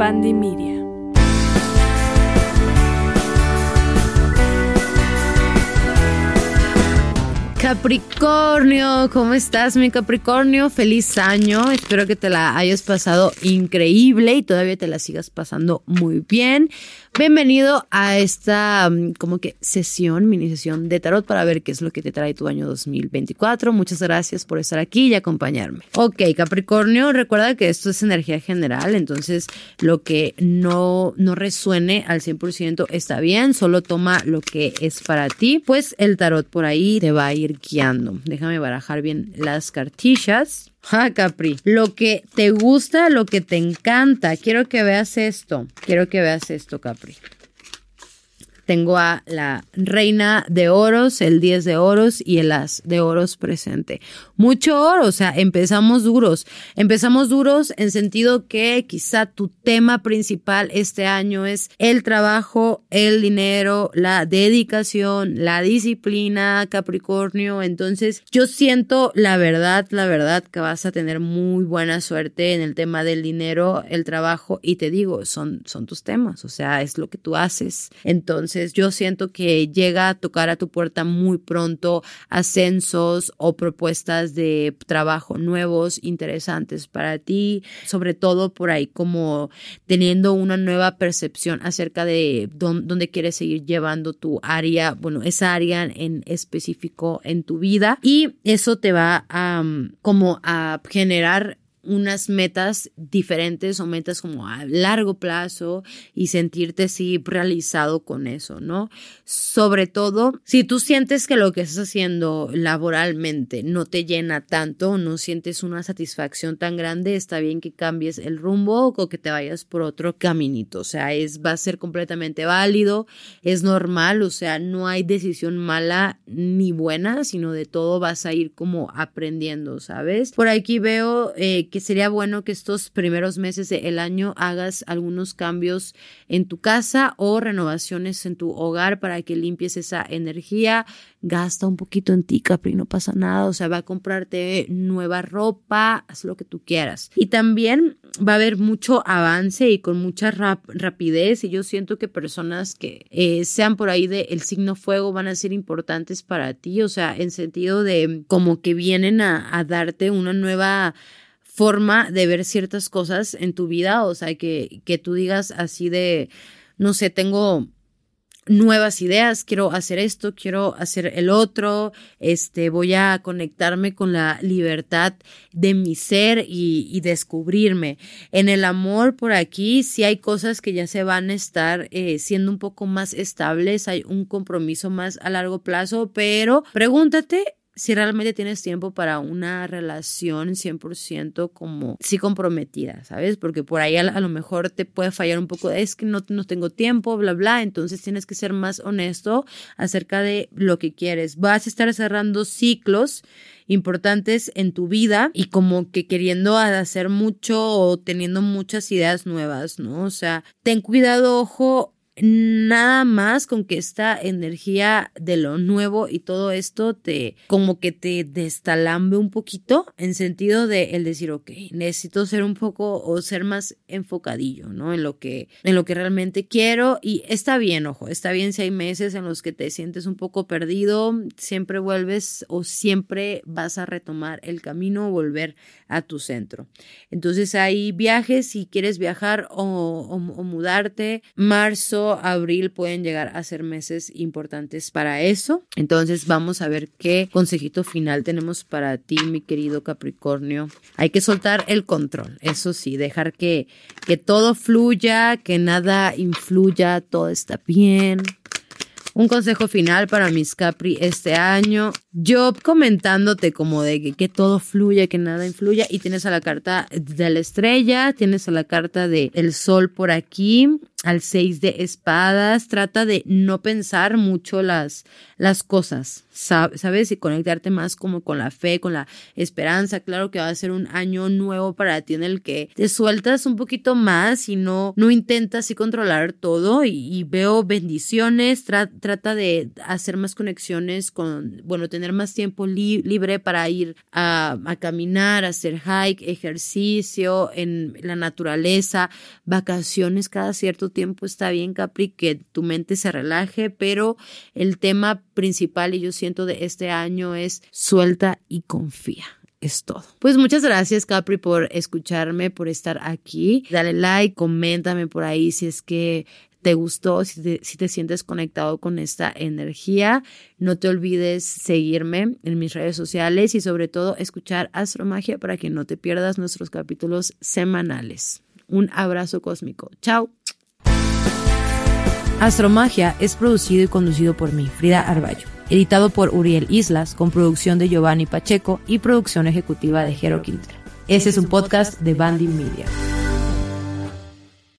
Pandemia. Capricornio, ¿cómo estás mi Capricornio? Feliz año, espero que te la hayas pasado increíble y todavía te la sigas pasando muy bien. Bienvenido a esta mm, como que sesión, mini sesión de tarot para ver qué es lo que te trae tu año 2024. Muchas gracias por estar aquí y acompañarme. Ok, Capricornio, recuerda que esto es energía general, entonces lo que no, no resuene al 100% está bien, solo toma lo que es para ti, pues el tarot por ahí te va a ir Déjame barajar bien las cartillas. Ah, Capri, lo que te gusta, lo que te encanta. Quiero que veas esto. Quiero que veas esto, Capri tengo a la reina de oros, el 10 de oros y el as de oros presente. Mucho oro, o sea, empezamos duros. Empezamos duros en sentido que quizá tu tema principal este año es el trabajo, el dinero, la dedicación, la disciplina, Capricornio. Entonces, yo siento la verdad, la verdad que vas a tener muy buena suerte en el tema del dinero, el trabajo y te digo, son, son tus temas, o sea, es lo que tú haces. Entonces, yo siento que llega a tocar a tu puerta muy pronto ascensos o propuestas de trabajo nuevos, interesantes para ti, sobre todo por ahí como teniendo una nueva percepción acerca de dónde, quieres seguir llevando tu área, bueno, esa área en específico en tu vida. Y eso te va a como a generar unas metas diferentes o metas como a largo plazo y sentirte así realizado con eso, ¿no? Sobre todo, si tú sientes que lo que estás haciendo laboralmente no te llena tanto, no sientes una satisfacción tan grande, está bien que cambies el rumbo o que te vayas por otro caminito, o sea, es va a ser completamente válido, es normal, o sea, no hay decisión mala ni buena, sino de todo vas a ir como aprendiendo, ¿sabes? Por aquí veo eh, que sería bueno que estos primeros meses del año hagas algunos cambios en tu casa o renovaciones en tu hogar para que limpies esa energía. Gasta un poquito en ti, Capri, no pasa nada. O sea, va a comprarte nueva ropa, haz lo que tú quieras. Y también va a haber mucho avance y con mucha rapidez. Y yo siento que personas que eh, sean por ahí del el signo fuego van a ser importantes para ti. O sea, en sentido de como que vienen a darte una nueva forma de ver ciertas cosas en tu vida, o sea, que, que tú digas así de, no sé, tengo nuevas ideas, quiero hacer esto, quiero hacer el otro, este, voy a conectarme con la libertad de mi ser y, descubrirme. En el amor por aquí sí hay cosas que ya se van a estar eh, siendo un poco más estables, hay un compromiso más a largo plazo, pero pregúntate si realmente tienes tiempo para una relación 100% como sí comprometida, ¿sabes? Porque por ahí a, lo mejor te puede fallar un poco es que no, no tengo tiempo, bla, bla. Entonces tienes que ser más honesto acerca de lo que quieres. Vas a estar cerrando ciclos importantes en tu vida y como que queriendo hacer mucho o teniendo muchas ideas nuevas, ¿no? O sea, ten cuidado, ojo, nada más con que esta energía de lo nuevo y todo esto te como que te destalambe un poquito en sentido de el decir, ok, necesito ser un poco o ser más enfocadillo, ¿no? En lo que, en lo que realmente quiero y está bien, ojo, está bien si hay meses en los que te sientes un poco perdido, siempre vuelves o siempre vas a retomar el camino o volver a tu centro. Entonces hay viajes, si quieres viajar o, o mudarte, marzo, abril pueden llegar a ser meses importantes para eso. Entonces vamos a ver qué consejito final tenemos para ti, mi querido Capricornio. Hay que soltar el control, eso sí, dejar que, que todo fluya, que nada influya, todo está bien. Un consejo final para mis Capri este año. Yo comentándote como de que, todo fluya, que nada influya. Y tienes a la carta de la estrella, tienes a la carta de el sol por aquí al seis de espadas, trata de no pensar mucho las, las cosas, ¿sabes? Y conectarte más como con la fe, con la esperanza. Claro que va a ser un año nuevo para ti en el que te sueltas un poquito más y no, no intentas y controlar todo y, veo bendiciones, trata de hacer más conexiones con, bueno, tener más tiempo libre para ir a, a caminar, hacer hike, ejercicio en la naturaleza, vacaciones cada cierto tiempo está bien, Capri, que tu mente se relaje, pero el tema principal y yo siento de este año es suelta y confía es todo. Pues muchas gracias Capri por escucharme, por estar aquí. Dale like, coméntame por ahí si es que te gustó, si te, si te, sientes conectado con esta energía. No te olvides seguirme en mis redes sociales y sobre todo escuchar Astromagia para que no te pierdas nuestros capítulos semanales. Un abrazo cósmico. Chao. Astromagia es producido y conducido por mí, Frida Arballo editado por Uriel Islas, con producción de Giovanni Pacheco y producción ejecutiva de Jero Quinter. Este es un podcast de Bandy Media.